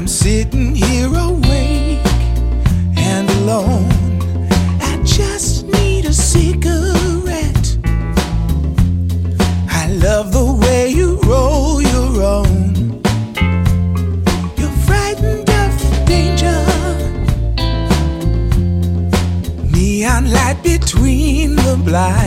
I'm sitting here awake and alone. I just need a cigarette. I love the way you roll your own. You're frightened of danger. Neon light between the blinds.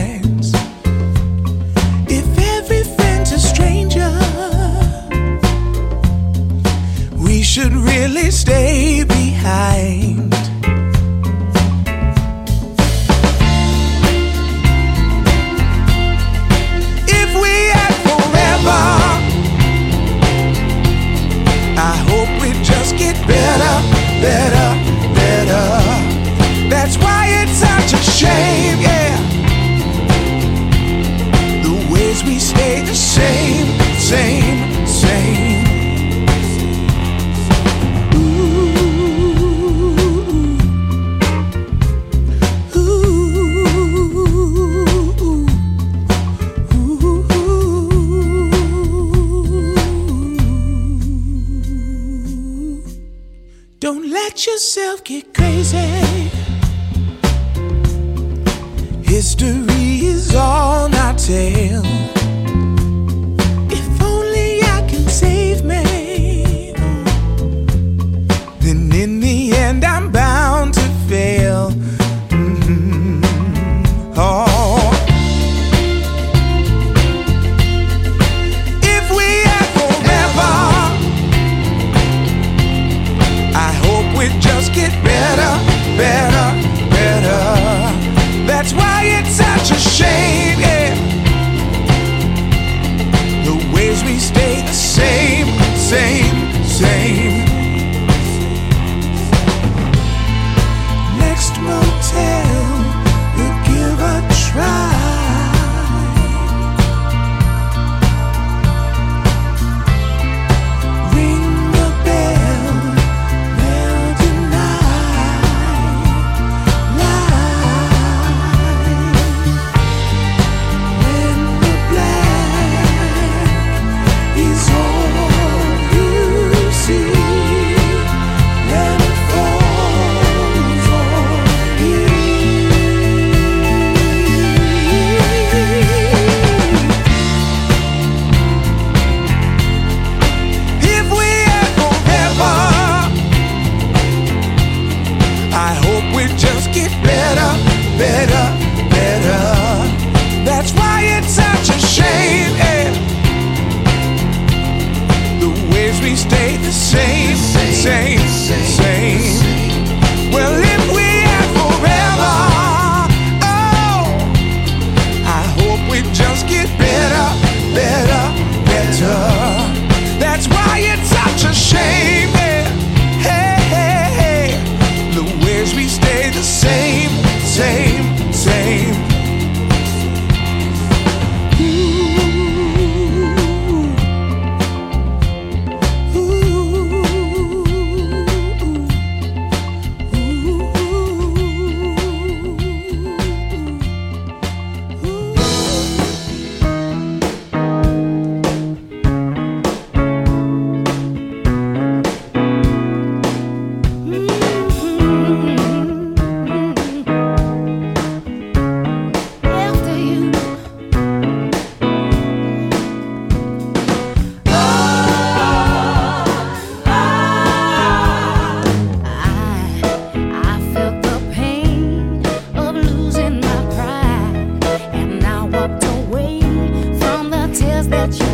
what you.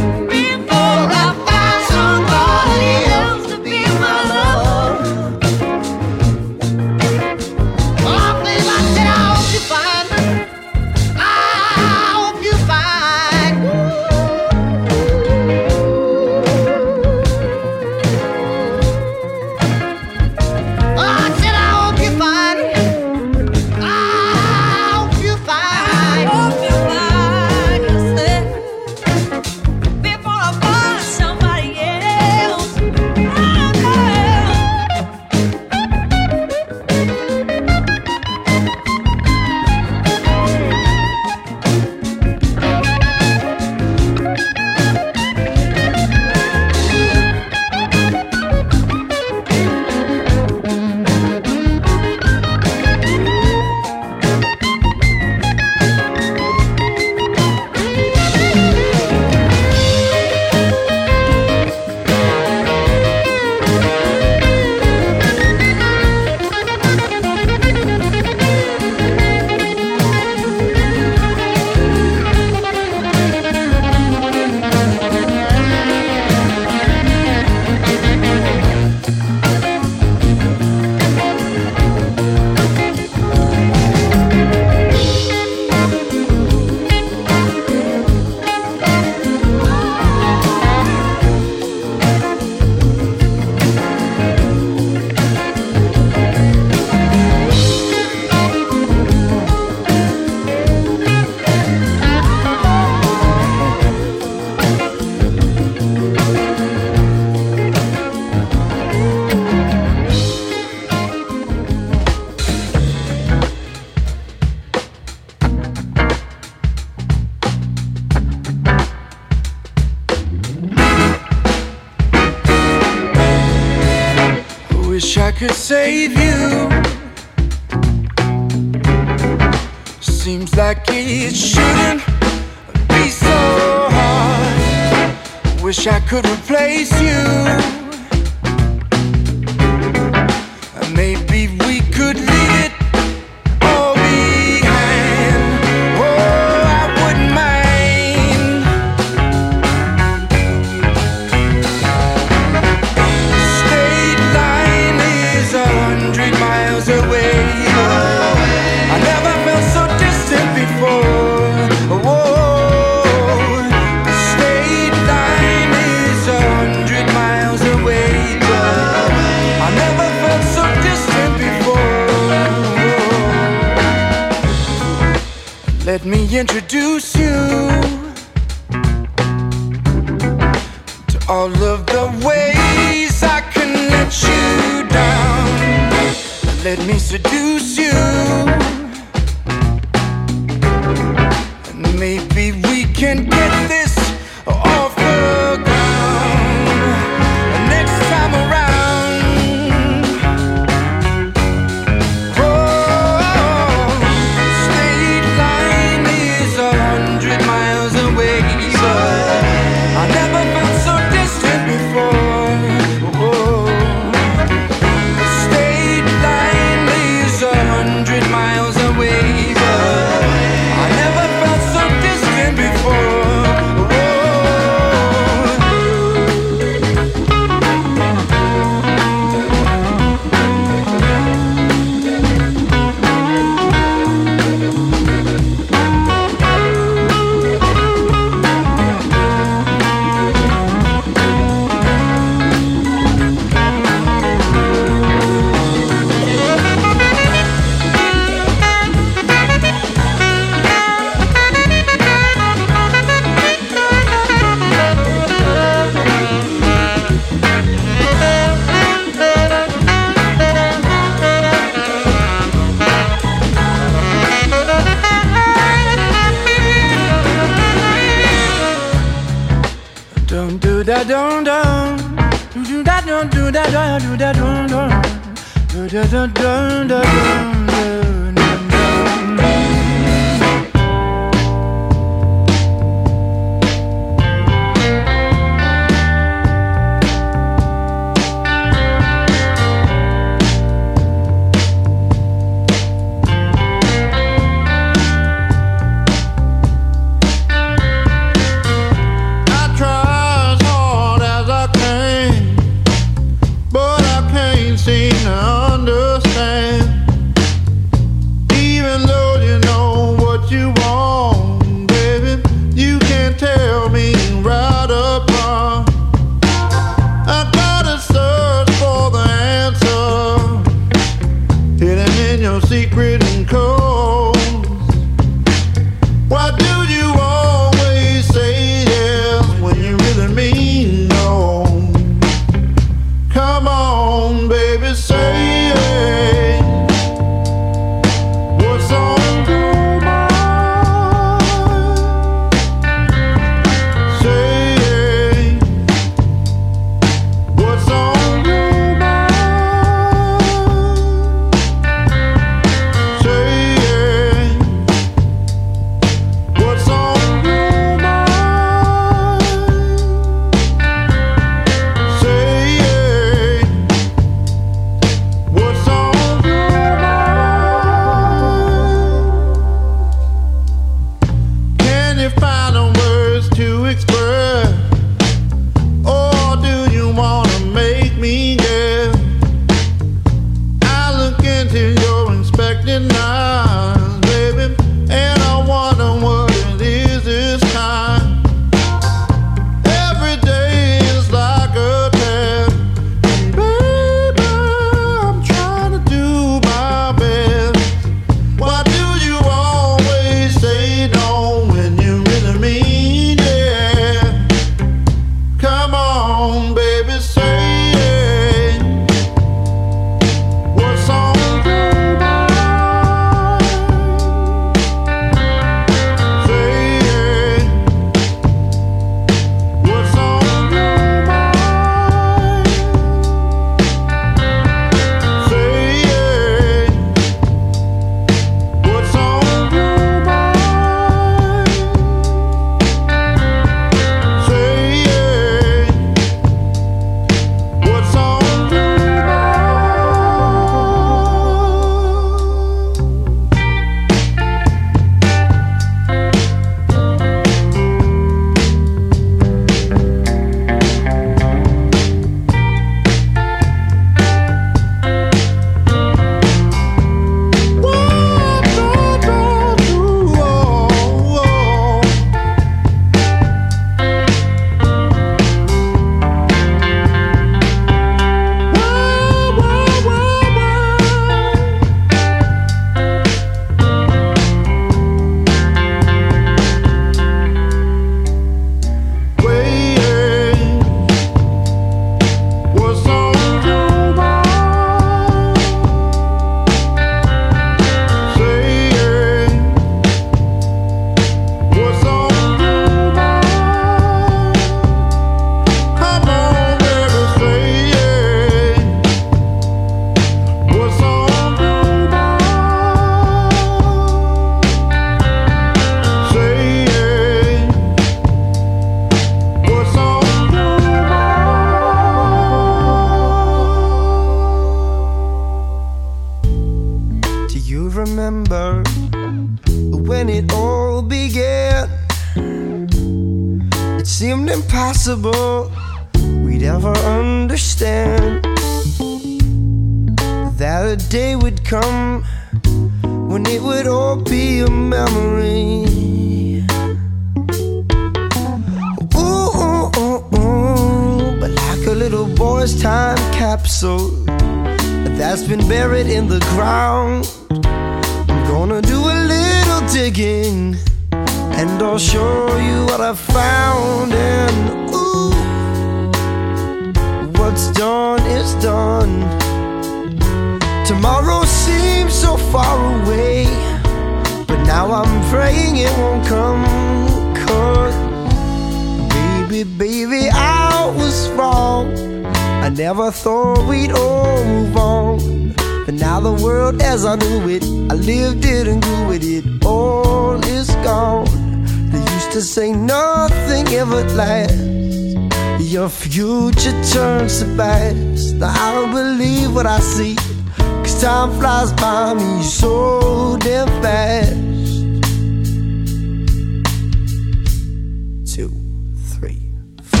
three, four.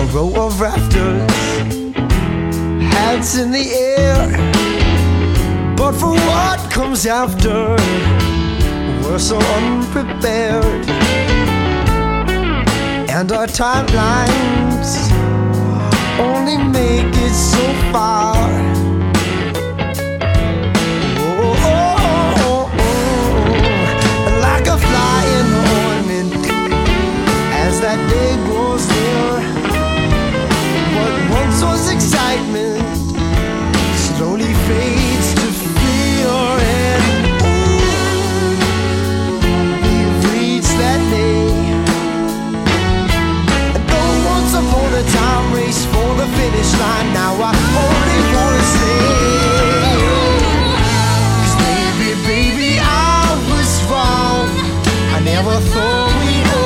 A row of rafters, hats in the air. But for what comes after, we're so unprepared. And our timelines only make it so far. punchline. Now I only wanna say, Cause baby, baby, I was wrong. I never thought we'd go.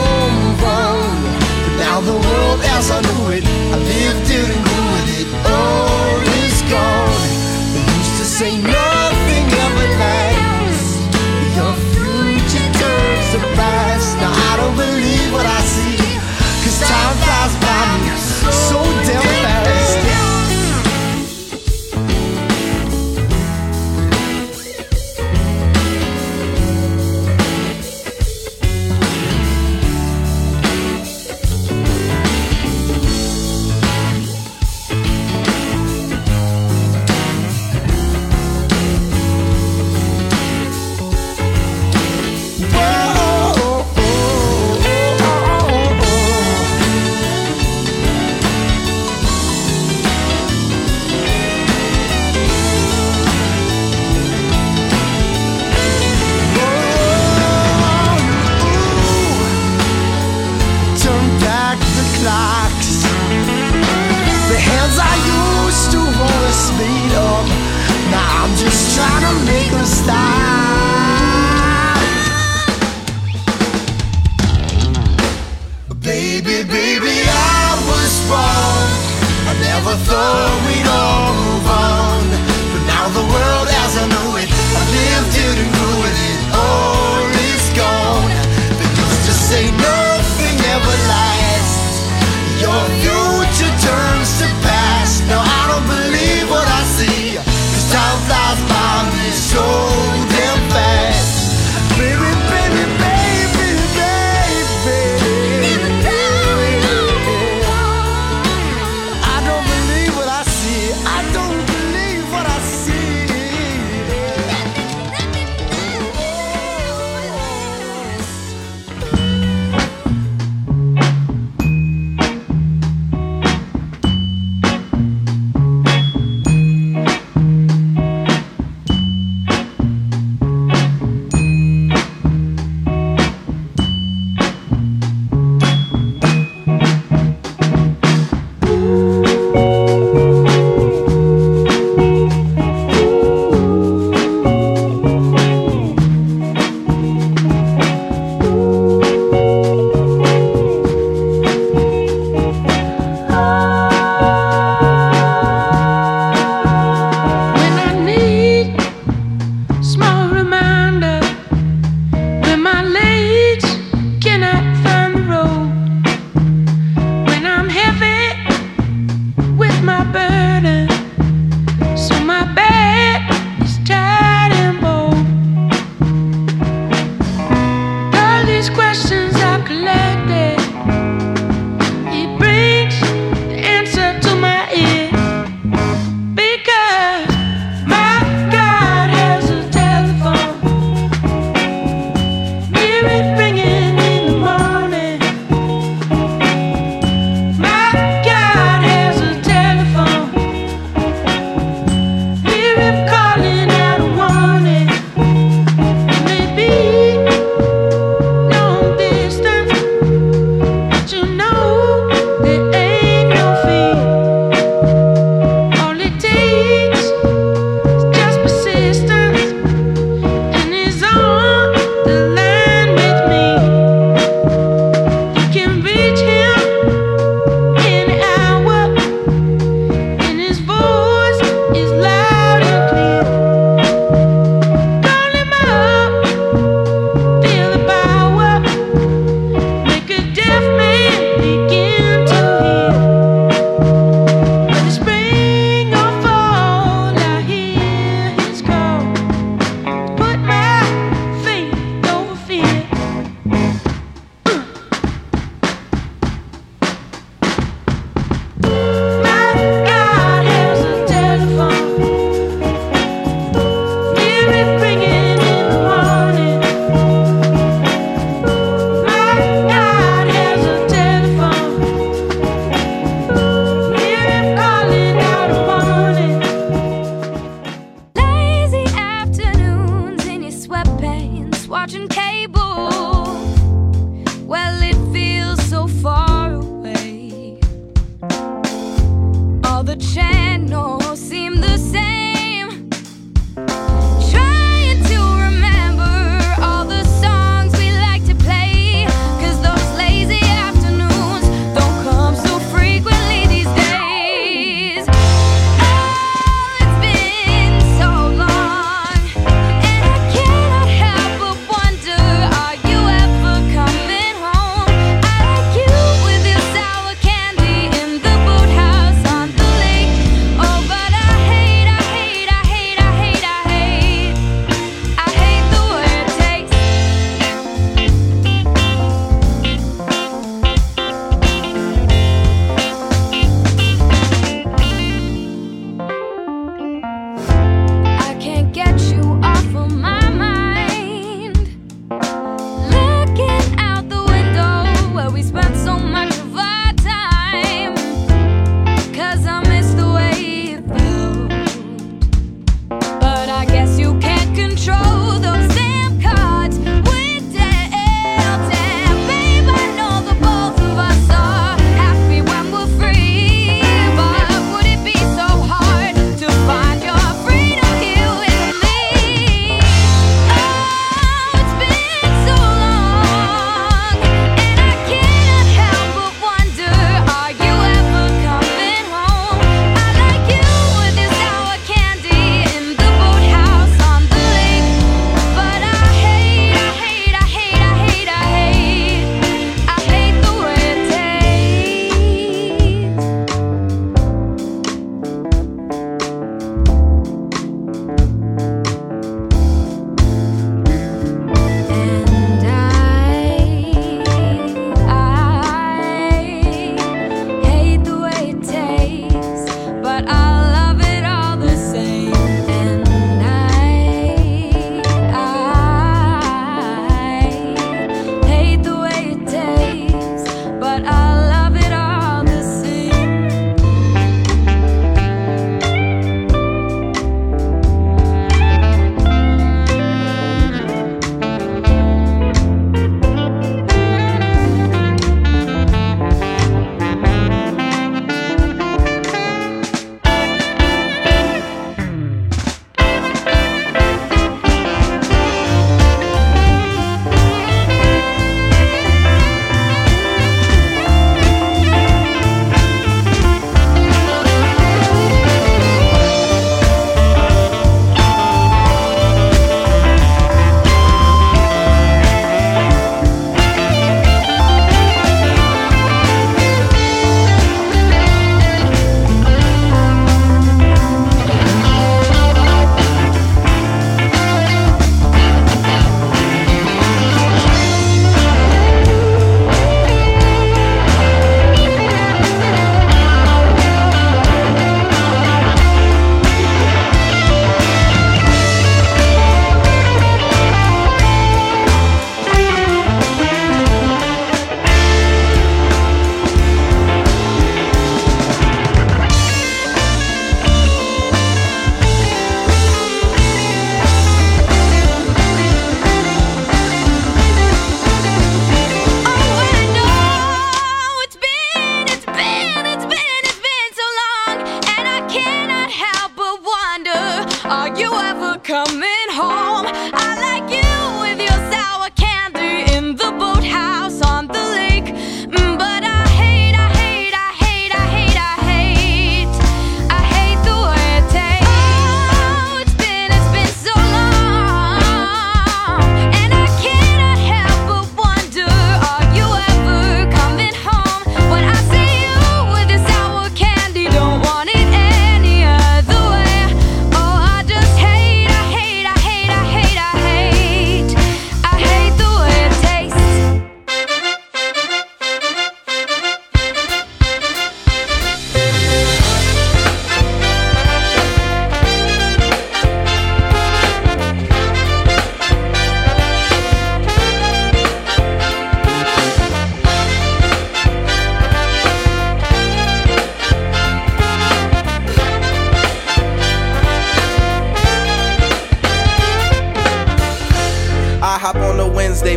But now the world as I knew it, I lived it and grew with it. All is gone. They used to say no.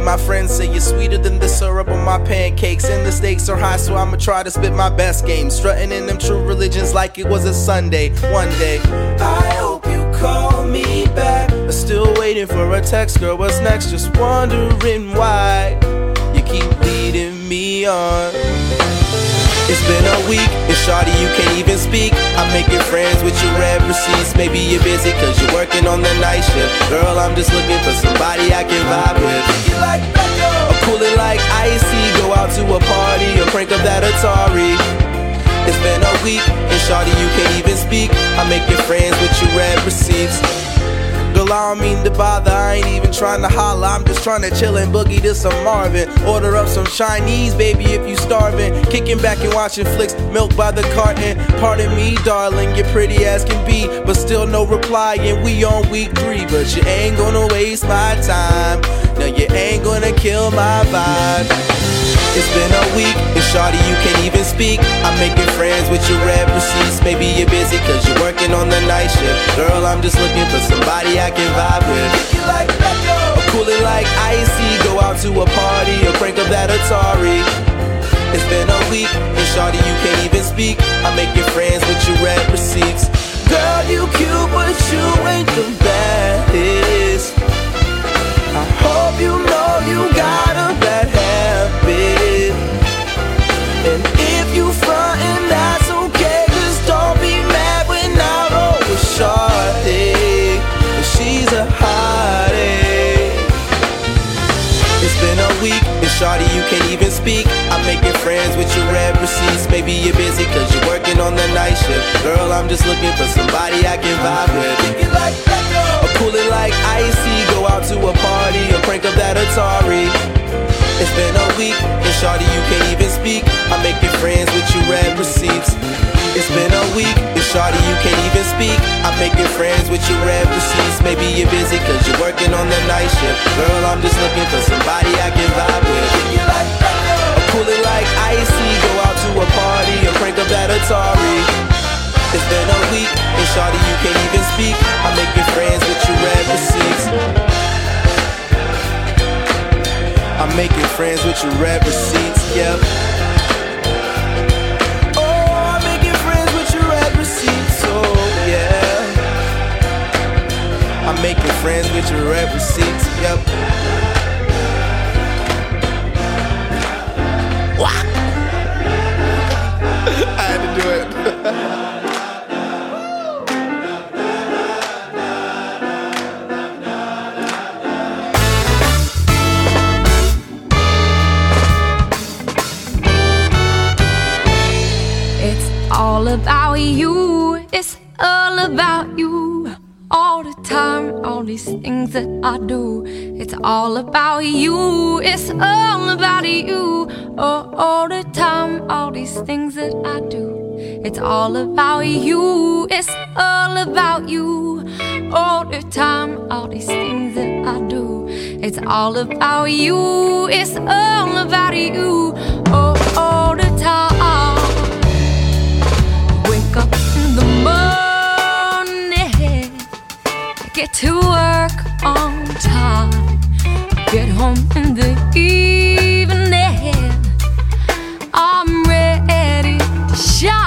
My friends say you're sweeter than the syrup on my pancakes. And the stakes are high, so I'ma try to spit my best game. Strutting in them true religions like it was a Sunday. One day, I hope you call me back. I'm still waiting for a text, girl. What's next? Just wondering why you keep leading me on. It's been a week, and shawty, you can't even speak. I'm making friends with your read receipts. Maybe you're busy cause you're working on the night shift. Girl, I'm just looking for somebody I can vibe with. You like Or cool it like icy. Go out to a party or crank up that Atari. It's been a week, and shawty, you can't even speak. I'm making friends with your read receipts. Girl, I don't mean to bother, I ain't even trying to holler. I'm just trying to chill and boogie to some Marvin. Order up some Chinese, baby, if you starving. Kicking back and watching flicks, milk by the carton. Pardon me, darling, you're pretty as can be, but still no reply. And we on week three, but you ain't gonna waste my time. No, you ain't gonna kill my vibe. It's been a week, and shawty, you can't even speak. I'm making friends with your read receipts. Maybe you're busy cause you're working on the night shift. Girl, I'm just looking for somebody I can vibe with. You like Or cool it like icy. Go out to a party or crank up that Atari. It's been a week, and shawty, you can't even speak. I'm making friends with your read receipts. Girl, you cute, but you ain't the baddest. I hope you know you got a. And if you that's okay. Just don't be mad when I roll with she's a hottie. It's been a week, and Shawty, you can't even speak. I'm making friends with your read receipts. Maybe you're busy cause you're working on the night shift. Girl, I'm just looking for somebody I can vibe with. You like Or cool like icy. Go out to a party or crank up that Atari. It's been a week, and shawty, you can't even speak. I'm making friends with your read receipts. It's been a week, and shawty, you can't even speak. I'm making friends with your read receipts. Maybe you're busy cause you're working on the night shift. Girl, I'm just looking for somebody I can vibe with. Or cool it like icy. Go out to a party or crank up that Atari. It's been a week, and shawty, you can't even speak. I'm making friends with your read receipts. I'm making friends with your read receipts, yep. Oh, I'm making friends with your read receipts, oh yeah. I'm making friends with your read receipts, yep. About you. It's all about you. All the time, all these things that I do. It's all about you. It's all about you. Oh, all the time, all these things that I do. It's all about you. It's all about you. All the time, all these things that I do. It's all about you. It's all about you. The morning, get to work on time, get home in the evening. I'm ready to shine.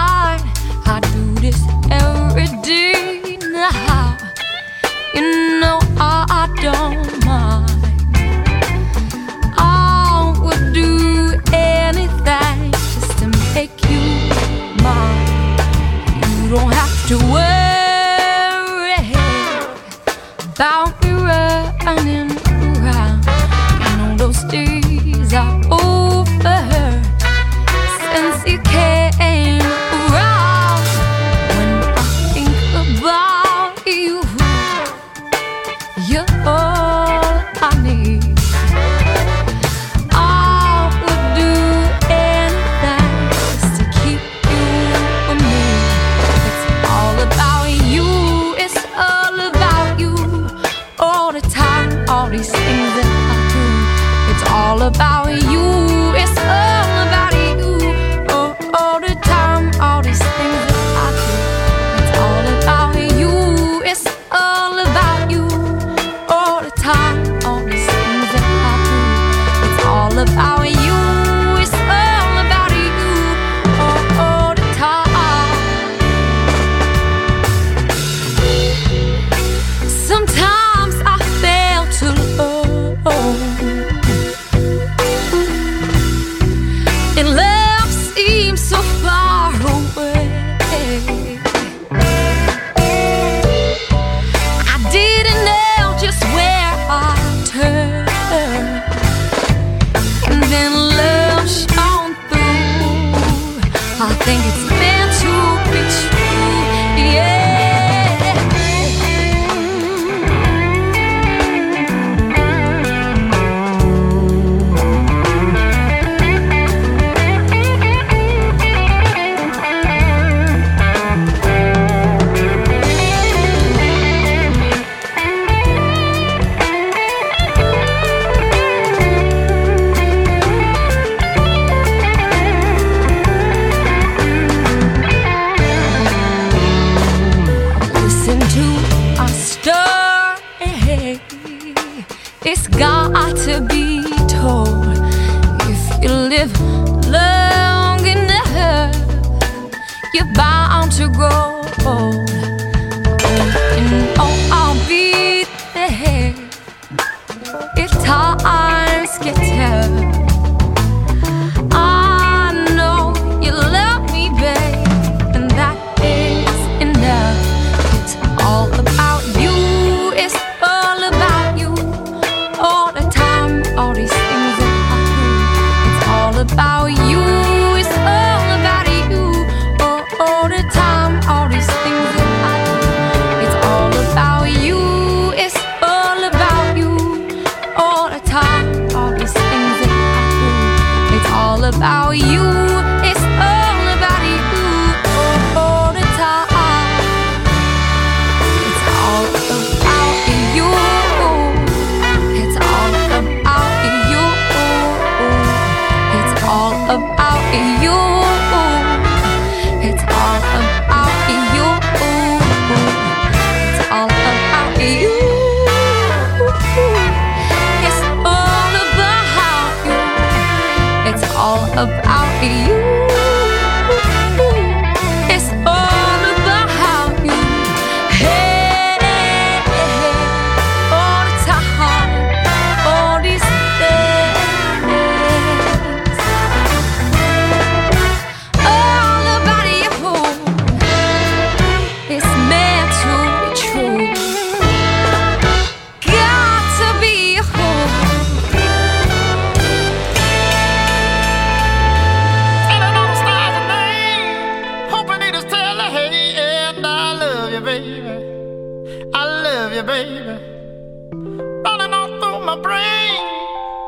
My brain,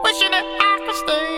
wishing that I could stay,